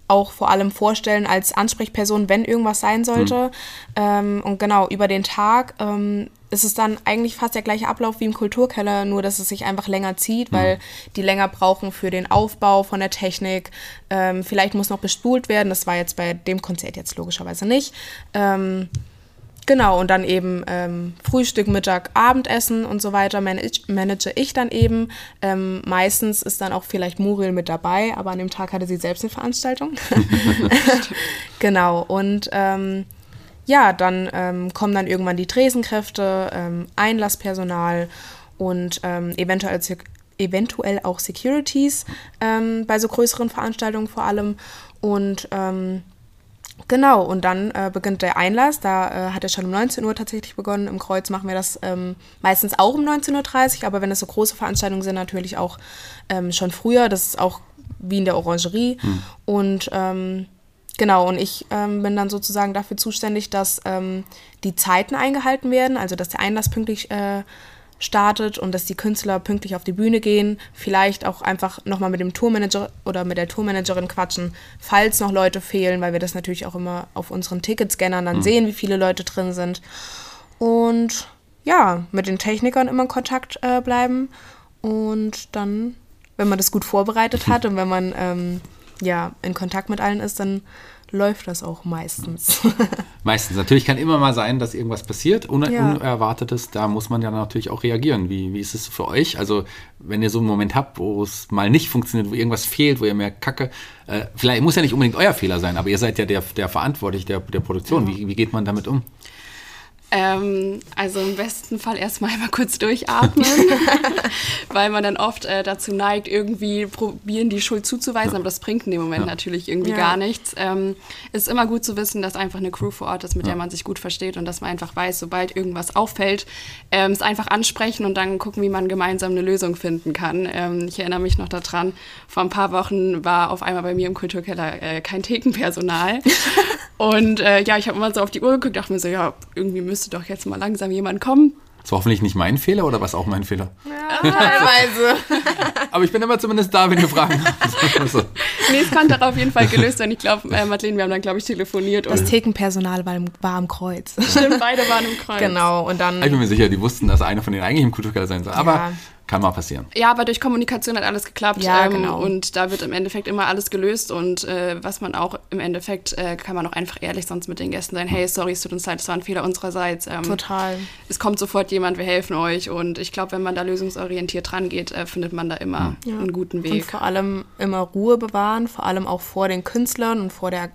auch vor allem vorstellen als Ansprechperson, wenn irgendwas sein sollte. Mhm. Ähm, und genau, über den Tag ähm, ist es dann eigentlich fast der gleiche Ablauf wie im Kulturkeller, nur dass es sich einfach länger zieht, mhm. weil die länger brauchen für den Aufbau von der Technik. Ähm, vielleicht muss noch bespult werden, das war jetzt bei dem Konzert jetzt logischerweise nicht. Ähm, Genau, und dann eben ähm, Frühstück, Mittag, Abendessen und so weiter manage, manage ich dann eben. Ähm, meistens ist dann auch vielleicht Muriel mit dabei, aber an dem Tag hatte sie selbst eine Veranstaltung. genau, und ähm, ja, dann ähm, kommen dann irgendwann die Tresenkräfte, ähm, Einlasspersonal und ähm, eventuell, eventuell auch Securities bei so größeren Veranstaltungen vor allem. Und Genau, und dann äh, beginnt der Einlass. Da äh, hat er schon um 19 Uhr tatsächlich begonnen. Im Kreuz machen wir das ähm, meistens auch um 19.30 Uhr, aber wenn es so große Veranstaltungen sind, natürlich auch ähm, schon früher. Das ist auch wie in der Orangerie. Hm. Und ähm, genau, und ich ähm, bin dann sozusagen dafür zuständig, dass ähm, die Zeiten eingehalten werden, also dass der Einlass pünktlich äh, startet und dass die Künstler pünktlich auf die Bühne gehen. Vielleicht auch einfach nochmal mit dem Tourmanager oder mit der Tourmanagerin quatschen, falls noch Leute fehlen, weil wir das natürlich auch immer auf unseren Ticketscannern dann mhm. sehen, wie viele Leute drin sind. Und ja, mit den Technikern immer in Kontakt äh, bleiben und dann, wenn man das gut vorbereitet hat und wenn man ähm, ja in Kontakt mit allen ist, dann läuft das auch meistens. meistens. Natürlich kann immer mal sein, dass irgendwas passiert, Un ja. Unerwartetes. Da muss man ja natürlich auch reagieren. Wie, wie ist es für euch? Also, wenn ihr so einen Moment habt, wo es mal nicht funktioniert, wo irgendwas fehlt, wo ihr merkt, Kacke, äh, vielleicht muss ja nicht unbedingt euer Fehler sein, aber ihr seid ja der, der verantwortlich der, der Produktion. Ja. Wie, wie geht man damit um? Ähm, also im besten Fall erstmal einmal kurz durchatmen, weil man dann oft äh, dazu neigt, irgendwie probieren, die Schuld zuzuweisen, aber das bringt in dem Moment ja. natürlich irgendwie ja. gar nichts. Ähm, ist immer gut zu wissen, dass einfach eine Crew vor Ort ist, mit ja. der man sich gut versteht und dass man einfach weiß, sobald irgendwas auffällt, ähm, es einfach ansprechen und dann gucken, wie man gemeinsam eine Lösung finden kann. Ähm, ich erinnere mich noch daran, vor ein paar Wochen war auf einmal bei mir im Kulturkeller äh, kein Thekenpersonal und äh, ja, ich habe immer so auf die Uhr geguckt, dachte mir so, ja, irgendwie müsste doch jetzt mal langsam jemand kommen. Das war hoffentlich nicht mein Fehler oder was auch mein Fehler? Ja, teilweise. Aber ich bin immer zumindest da, wenn ihr Fragen habt. so. Nee, es konnte auf jeden Fall gelöst werden. Ich glaube, äh, Madeleine, wir haben dann, glaube ich, telefoniert. Das Thekenpersonal war, war am Kreuz. Stimmt, beide waren im Kreuz. Genau, und dann... Ich bin mir sicher, die wussten, dass einer von denen eigentlich im Kulturkeller sein soll. Aber ja. Kann mal passieren. Ja, aber durch Kommunikation hat alles geklappt. Ja, ähm, genau. Und da wird im Endeffekt immer alles gelöst. Und äh, was man auch im Endeffekt, äh, kann man auch einfach ehrlich sonst mit den Gästen sein, hey, sorry, es tut uns leid, es war ein Fehler unsererseits. Ähm, Total. Es kommt sofort jemand, wir helfen euch. Und ich glaube, wenn man da lösungsorientiert rangeht, äh, findet man da immer ja. einen guten Weg. Und vor allem immer Ruhe bewahren, vor allem auch vor den Künstlern und vor, der,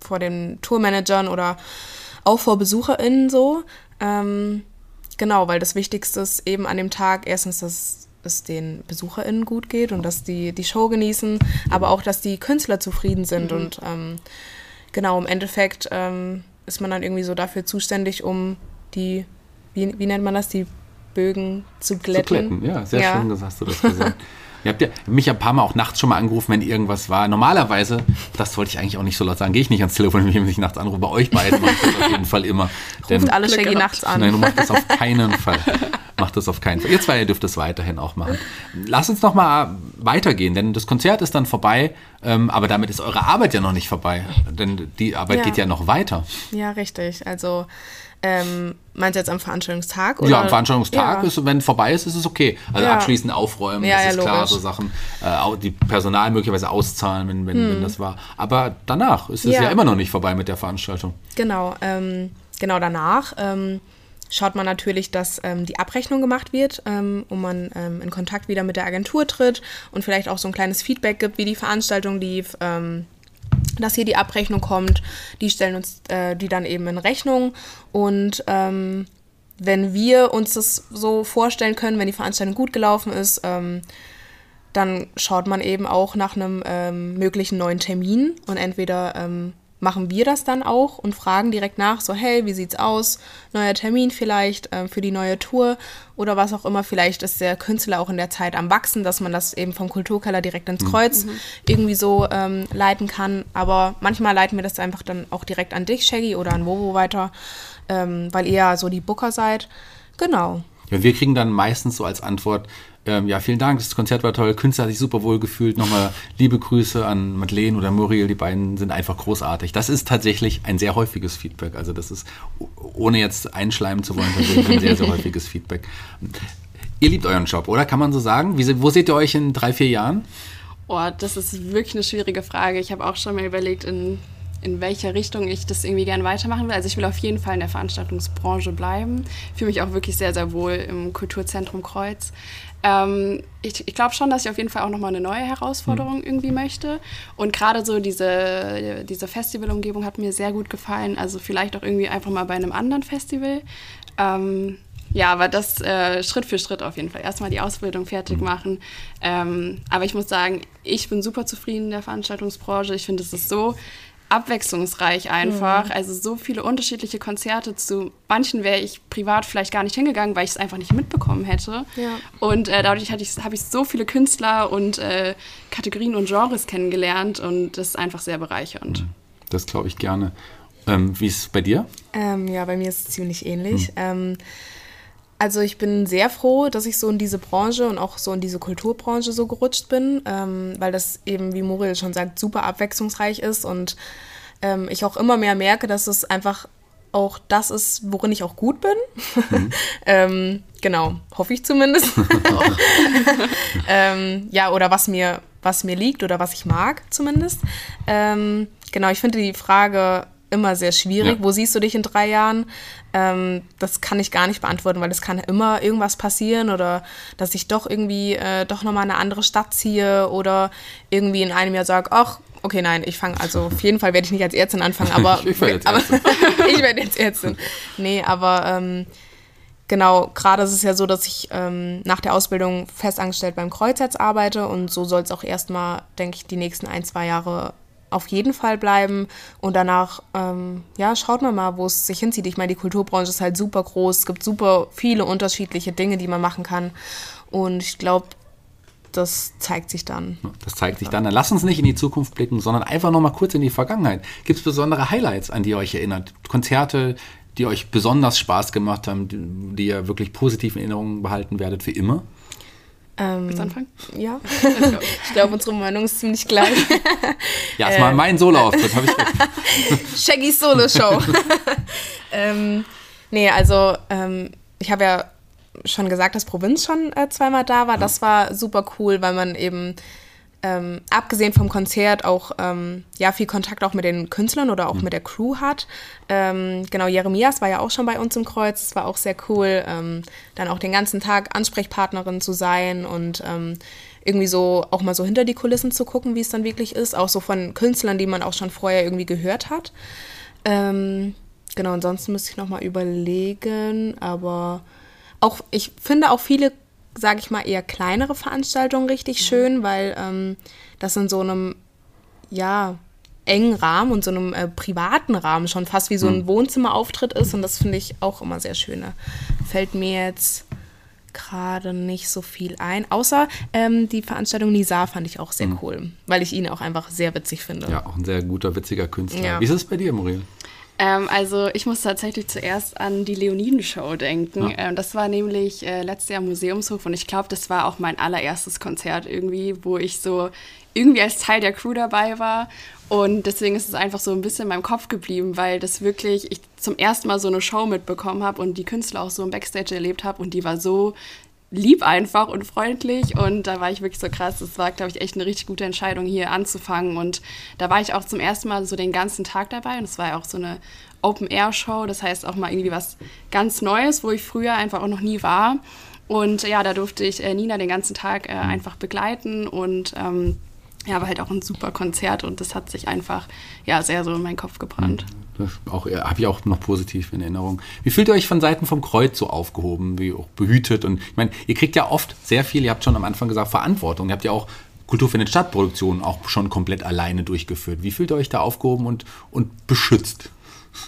vor den Tourmanagern oder auch vor BesucherInnen so. Ähm, Genau, weil das Wichtigste ist eben an dem Tag erstens, dass es den BesucherInnen gut geht und dass die die Show genießen, aber auch, dass die Künstler zufrieden sind. Mhm. Und ähm, genau, im Endeffekt ähm, ist man dann irgendwie so dafür zuständig, um die, wie, wie nennt man das, die Bögen zu glätten. Zu glätten, ja, sehr ja. schön hast du das gesagt. Ihr habt ja mich ein paar Mal auch nachts schon mal angerufen, wenn irgendwas war. Normalerweise, das wollte ich eigentlich auch nicht so laut sagen, gehe ich nicht ans Telefon, wenn ich mich nachts anrufe. Bei euch beiden mache ich das auf jeden Fall immer. Ruft Denn, alle Shaggy nachts an. Nein, du machst das auf keinen Fall. Macht das auf keinen Fall. Ihr zwei dürft das weiterhin auch machen. Lass uns noch mal weitergehen, denn das Konzert ist dann vorbei, ähm, aber damit ist eure Arbeit ja noch nicht vorbei. Denn die Arbeit ja. geht ja noch weiter. Ja, richtig. Also ähm, meinst du jetzt am Veranstaltungstag? Oder? Ja, am Veranstaltungstag ja. ist, wenn vorbei ist, ist es okay. Also ja. abschließend aufräumen, ja, das ist klar, so Sachen, äh, die Personal möglicherweise auszahlen, wenn, wenn, hm. wenn das war. Aber danach ist es ja. immer noch nicht vorbei mit der Veranstaltung. Genau, ähm, genau danach. Ähm, schaut man natürlich, dass ähm, die Abrechnung gemacht wird ähm, und man ähm, in Kontakt wieder mit der Agentur tritt und vielleicht auch so ein kleines Feedback gibt, wie die Veranstaltung lief. Ähm, dass hier die Abrechnung kommt. Die stellen uns äh, die dann eben in Rechnung. Und ähm, wenn wir uns das so vorstellen können, wenn die Veranstaltung gut gelaufen ist, ähm, dann schaut man eben auch nach einem möglichen neuen Termin und entweder machen wir das dann auch und fragen direkt nach, so hey, wie sieht's aus? Neuer Termin vielleicht äh, für die neue Tour oder was auch immer. Vielleicht ist der Künstler auch in der Zeit am Wachsen, dass man das eben vom Kulturkeller direkt ins Kreuz mhm. irgendwie so ähm, leiten kann. Aber manchmal leiten wir das einfach dann auch direkt an dich, Shaggy, oder an Wovo weiter, ähm, weil ihr ja so die Booker seid. Genau. Ja, wir kriegen dann meistens so als Antwort, ähm, ja, vielen Dank, das Konzert war toll, Künstler hat sich super wohl gefühlt. Nochmal liebe Grüße an Madeleine oder Muriel, die beiden sind einfach großartig. Das ist tatsächlich ein sehr häufiges Feedback. Also das ist, ohne jetzt einschleimen zu wollen, tatsächlich ein sehr, sehr häufiges Feedback. Ihr liebt euren Job, oder? Kann man so sagen? Wie, wo seht ihr euch in drei, vier Jahren? Oh, das ist wirklich eine schwierige Frage. Ich habe auch schon mal überlegt, in in welche Richtung ich das irgendwie gerne weitermachen will. Also ich will auf jeden Fall in der Veranstaltungsbranche bleiben. Fühle mich auch wirklich sehr, sehr wohl im Kulturzentrum Kreuz. Ähm, ich, ich glaube schon, dass ich auf jeden Fall auch nochmal eine neue Herausforderung mhm. irgendwie möchte. Und gerade so diese, diese Festivalumgebung hat mir sehr gut gefallen. Also vielleicht auch irgendwie einfach mal bei einem anderen Festival. Ähm, ja, aber das äh, Schritt für Schritt auf jeden Fall. Erstmal die Ausbildung fertig hm. machen. Ähm, aber ich muss sagen, ich bin super zufrieden in der Veranstaltungsbranche. Ich finde, es ist so abwechslungsreich einfach. Mhm. Also so viele unterschiedliche Konzerte. Zu manchen wäre ich privat vielleicht gar nicht hingegangen, weil ich es einfach nicht mitbekommen hätte. Ja. Und äh, dadurch habe ich, so viele Künstler und äh, Kategorien und Genres kennengelernt und das ist einfach sehr bereichernd. Mhm. Das glaube ich gerne. Ähm, wie ist es bei dir? Ähm, ja, bei mir ist es ziemlich ähnlich. Mhm. Ähm, also ich bin sehr froh, dass ich so in diese Branche und auch so in diese Kulturbranche so gerutscht bin, ähm, weil das eben, wie Muriel schon sagt, super abwechslungsreich ist und ähm, ich auch immer mehr merke, dass es einfach auch das ist, worin ich auch gut bin. Mhm. ähm, genau, hoffe ich zumindest. ähm, ja, oder was mir, was mir liegt oder was ich mag zumindest. Ähm, genau, ich finde die Frage immer sehr schwierig. Ja. Wo siehst du dich in drei Jahren? Ähm, das kann ich gar nicht beantworten, weil es kann immer irgendwas passieren oder dass ich doch irgendwie äh, doch nochmal eine andere Stadt ziehe oder irgendwie in einem Jahr sage, ach, okay, nein, ich fange, also auf jeden Fall werde ich nicht als Ärztin anfangen, aber ich werde jetzt, Ärztin. ich werde jetzt Ärztin. Nee, aber ähm, genau, gerade ist es ja so, dass ich ähm, nach der Ausbildung festangestellt beim Kreuzherz arbeite und so soll es auch erstmal, denke ich, die nächsten ein, zwei Jahre auf jeden Fall bleiben und danach, ähm, ja, schaut man mal, wo es sich hinzieht. Ich meine, die Kulturbranche ist halt super groß, es gibt super viele unterschiedliche Dinge, die man machen kann und ich glaube, das zeigt sich dann. Das zeigt sich dann. Dann lasst uns nicht in die Zukunft blicken, sondern einfach noch mal kurz in die Vergangenheit. Gibt es besondere Highlights, an die ihr euch erinnert? Konzerte, die euch besonders Spaß gemacht haben, die, die ihr wirklich positiv in Erinnerung behalten werdet für immer? Ähm, Willst anfangen? Ja. ich glaube, unsere Meinung ist ziemlich gleich. ja, es war äh, mein Solo-Auftritt, habe ich Shaggys Solo-Show. ähm, nee, also ähm, ich habe ja schon gesagt, dass Provinz schon äh, zweimal da war. Ja. Das war super cool, weil man eben ähm, abgesehen vom Konzert auch ähm, ja, viel Kontakt auch mit den Künstlern oder auch mhm. mit der Crew hat. Ähm, genau, Jeremias war ja auch schon bei uns im Kreuz. Es war auch sehr cool, ähm, dann auch den ganzen Tag Ansprechpartnerin zu sein und ähm, irgendwie so auch mal so hinter die Kulissen zu gucken, wie es dann wirklich ist. Auch so von Künstlern, die man auch schon vorher irgendwie gehört hat. Ähm, genau, ansonsten müsste ich nochmal überlegen, aber auch, ich finde auch viele sage ich mal, eher kleinere Veranstaltungen richtig mhm. schön, weil ähm, das in so einem, ja, engen Rahmen und so einem äh, privaten Rahmen schon fast wie so ein mhm. Wohnzimmerauftritt ist und das finde ich auch immer sehr schön. Fällt mir jetzt gerade nicht so viel ein, außer ähm, die Veranstaltung Nizar fand ich auch sehr mhm. cool, weil ich ihn auch einfach sehr witzig finde. Ja, auch ein sehr guter, witziger Künstler. Ja. Wie ist es bei dir, Muriel? Ähm, also ich muss tatsächlich zuerst an die Leoniden-Show denken. Ja. Ähm, das war nämlich äh, letztes Jahr im Museumshof und ich glaube, das war auch mein allererstes Konzert irgendwie, wo ich so irgendwie als Teil der Crew dabei war. Und deswegen ist es einfach so ein bisschen in meinem Kopf geblieben, weil das wirklich, ich zum ersten Mal so eine Show mitbekommen habe und die Künstler auch so im Backstage erlebt habe und die war so lieb einfach und freundlich. Und da war ich wirklich so krass. Das war, glaube ich, echt eine richtig gute Entscheidung, hier anzufangen. Und da war ich auch zum ersten Mal so den ganzen Tag dabei. Und es war ja auch so eine Open-Air-Show, das heißt auch mal irgendwie was ganz Neues, wo ich früher einfach auch noch nie war. Und ja, da durfte ich äh, Nina den ganzen Tag äh, einfach begleiten. Und ähm, ja, war halt auch ein super Konzert und das hat sich einfach ja sehr so in meinen Kopf gebrannt. Das auch, äh, habe ich auch noch positiv in Erinnerung. Wie fühlt ihr euch von Seiten vom Kreuz so aufgehoben, wie auch behütet? Und ich meine, ihr kriegt ja oft sehr viel, ihr habt schon am Anfang gesagt, Verantwortung. Ihr habt ja auch Kultur für eine Stadtproduktion auch schon komplett alleine durchgeführt. Wie fühlt ihr euch da aufgehoben und, und beschützt?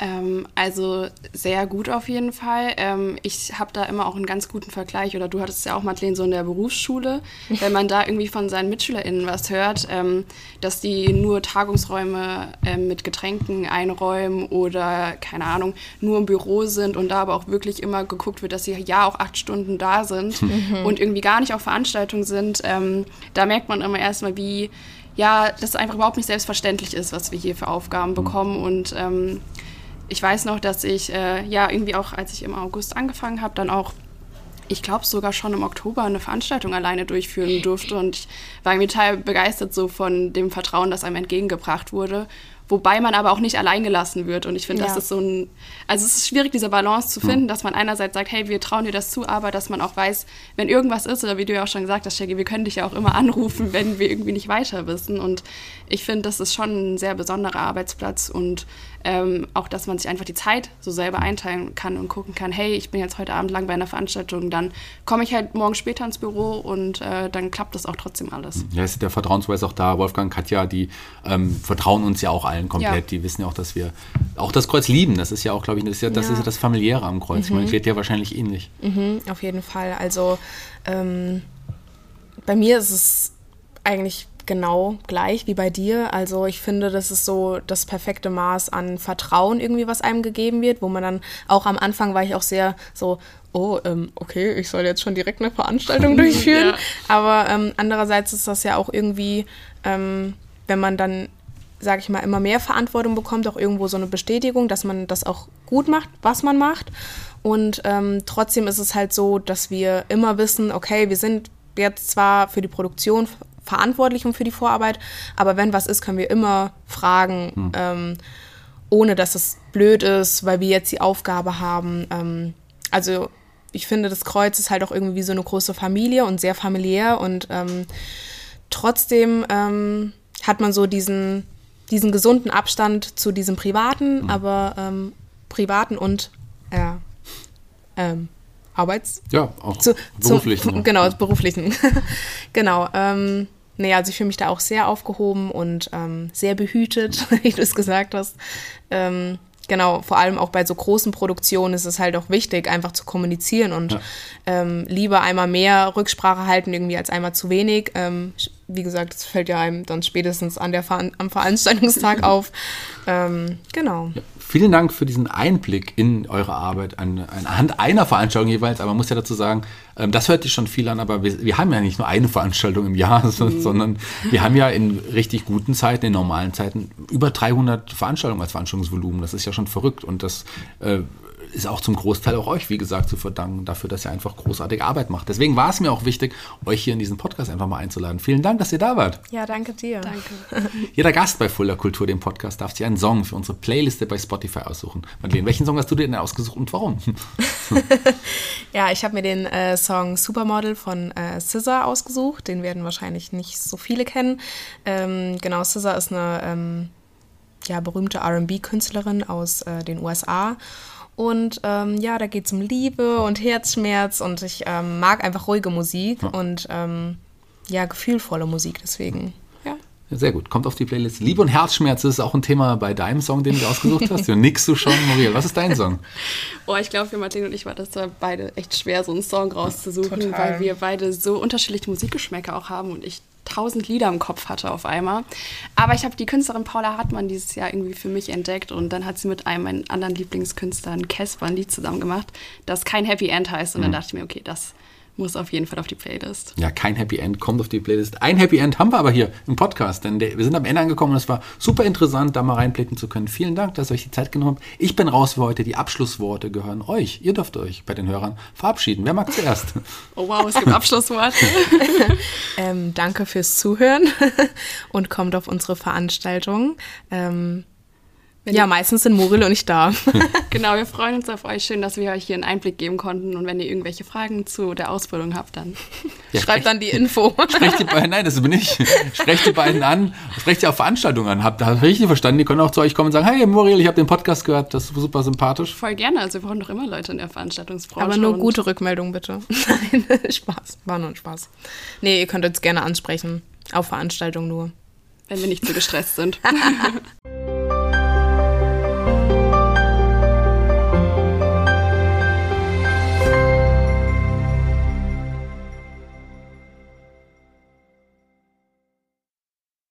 Ähm, also sehr gut auf jeden Fall. Ähm, ich habe da immer auch einen ganz guten Vergleich, oder du hattest ja auch, Madeleine, so in der Berufsschule, wenn man da irgendwie von seinen MitschülerInnen was hört, ähm, dass die nur Tagungsräume ähm, mit Getränken einräumen oder, keine Ahnung, nur im Büro sind und da aber auch wirklich immer geguckt wird, dass sie ja auch acht Stunden da sind mhm. und irgendwie gar nicht auf Veranstaltungen sind. Ähm, da merkt man immer erstmal, wie ja, das einfach überhaupt nicht selbstverständlich ist, was wir hier für Aufgaben bekommen und ähm, ich weiß noch, dass ich äh, ja irgendwie auch, als ich im August angefangen habe, dann auch ich glaube sogar schon im Oktober eine Veranstaltung alleine durchführen durfte und ich war irgendwie total begeistert so von dem Vertrauen, das einem entgegengebracht wurde wobei man aber auch nicht allein gelassen wird. Und ich finde, ja. das ist so ein, also es ist schwierig, diese Balance zu finden, dass man einerseits sagt, hey, wir trauen dir das zu, aber dass man auch weiß, wenn irgendwas ist, oder wie du ja auch schon gesagt hast, Shaggy, wir können dich ja auch immer anrufen, wenn wir irgendwie nicht weiter wissen. Und ich finde, das ist schon ein sehr besonderer Arbeitsplatz und ähm, auch, dass man sich einfach die Zeit so selber einteilen kann und gucken kann, hey, ich bin jetzt heute Abend lang bei einer Veranstaltung, dann komme ich halt morgen später ins Büro und äh, dann klappt das auch trotzdem alles. Ja, ist der Vertrauensweis auch da. Wolfgang, Katja, die ähm, vertrauen uns ja auch allen komplett. Ja. Die wissen ja auch, dass wir auch das Kreuz lieben. Das ist ja auch, glaube ich, das ist ja, das, ja. Ist ja das Familiäre am Kreuz. Mhm. Man redet ja wahrscheinlich ähnlich. Mhm, auf jeden Fall. Also ähm, bei mir ist es eigentlich genau gleich wie bei dir. Also ich finde, das ist so das perfekte Maß an Vertrauen irgendwie, was einem gegeben wird, wo man dann auch am Anfang war ich auch sehr so, oh, ähm, okay, ich soll jetzt schon direkt eine Veranstaltung durchführen. ja. Aber ähm, andererseits ist das ja auch irgendwie, ähm, wenn man dann sage ich mal, immer mehr Verantwortung bekommt, auch irgendwo so eine Bestätigung, dass man das auch gut macht, was man macht. Und ähm, trotzdem ist es halt so, dass wir immer wissen, okay, wir sind jetzt zwar für die Produktion verantwortlich für die Vorarbeit, aber wenn was ist, können wir immer fragen, hm. ähm, ohne dass es blöd ist, weil wir jetzt die Aufgabe haben. Ähm, also ich finde, das Kreuz ist halt auch irgendwie wie so eine große Familie und sehr familiär und ähm, trotzdem ähm, hat man so diesen, diesen gesunden Abstand zu diesem privaten, mhm. aber ähm, privaten und äh, ähm, Arbeits... Ja, auch zu, beruflichen. Zu, genau, beruflichen. genau. Ähm, Nee, also ich fühle mich da auch sehr aufgehoben und ähm, sehr behütet, wie du es gesagt hast. Ähm, genau, vor allem auch bei so großen Produktionen ist es halt auch wichtig, einfach zu kommunizieren und ja. ähm, lieber einmal mehr Rücksprache halten, irgendwie als einmal zu wenig. Ähm, wie gesagt, es fällt ja einem dann spätestens an der Ver am Veranstaltungstag auf. Ähm, genau. Ja, vielen Dank für diesen Einblick in eure Arbeit an, anhand einer Veranstaltung jeweils. Aber man muss ja dazu sagen, ähm, das hört sich schon viel an, aber wir, wir, haben ja nicht nur eine Veranstaltung im Jahr, mhm. sondern wir haben ja in richtig guten Zeiten, in normalen Zeiten, über 300 Veranstaltungen als Veranstaltungsvolumen. Das ist ja schon verrückt und das äh, ist auch zum Großteil auch euch, wie gesagt, zu verdanken dafür, dass ihr einfach großartige Arbeit macht. Deswegen war es mir auch wichtig, euch hier in diesen Podcast einfach mal einzuladen. Vielen Dank, dass ihr da wart. Ja, danke dir. Danke. Jeder Gast bei Fuller Kultur, dem Podcast, darf sich einen Song für unsere Playliste bei Spotify aussuchen. Madeleine, welchen Song hast du dir denn ausgesucht und warum? ja, ich habe mir den äh, Song Supermodel von äh, SZA ausgesucht. Den werden wahrscheinlich nicht so viele kennen. Ähm, genau, SZA ist eine ähm, ja, berühmte RB-Künstlerin aus äh, den USA. Und ähm, ja, da geht es um Liebe und Herzschmerz und ich ähm, mag einfach ruhige Musik ja. und ähm, ja, gefühlvolle Musik deswegen. Ja. Sehr gut. Kommt auf die Playlist. Liebe und Herzschmerz ist auch ein Thema bei deinem Song, den du ausgesucht hast. Du nickst du schon, Muriel. Was ist dein Song? Oh, ich glaube, für Martin und ich war das da beide echt schwer, so einen Song rauszusuchen, Total. weil wir beide so unterschiedliche Musikgeschmäcker auch haben und ich tausend Lieder im Kopf hatte auf einmal. Aber ich habe die Künstlerin Paula Hartmann dieses Jahr irgendwie für mich entdeckt und dann hat sie mit einem meiner anderen Lieblingskünstlern, Casper, ein Lied zusammen gemacht, das kein Happy End heißt. Und dann mhm. dachte ich mir, okay, das muss auf jeden Fall auf die Playlist. Ja, kein Happy End kommt auf die Playlist. Ein Happy End haben wir aber hier im Podcast, denn wir sind am Ende angekommen und es war super interessant, da mal reinblicken zu können. Vielen Dank, dass ihr euch die Zeit genommen habt. Ich bin raus für heute. Die Abschlussworte gehören euch. Ihr dürft euch bei den Hörern verabschieden. Wer mag zuerst? Oh wow, es gibt Abschlussworte. ähm, danke fürs Zuhören und kommt auf unsere Veranstaltung. Ähm, Ja, meistens sind Muriel und ich da. Genau, wir freuen uns auf euch. Schön, dass wir euch hier einen Einblick geben konnten. Und wenn ihr irgendwelche Fragen zu der Ausbildung habt, dann Ja, Schreibt dann die Info. Sprecht die beiden, nein, das bin ich. Sprecht die beiden an, sprecht die auf Veranstaltungen an. Habt ihr richtig verstanden? Die können auch zu euch kommen und sagen, hey Muriel, ich habe den Podcast gehört, das ist super sympathisch. voll gerne. Also wir brauchen doch immer Leute in der Veranstaltungsbranche. Aber nur gute Rückmeldung bitte. Nein, Spaß. War nur ein Spaß. Nee, ihr könnt uns gerne ansprechen. Auf Veranstaltungen nur. Wenn wir nicht zu gestresst sind.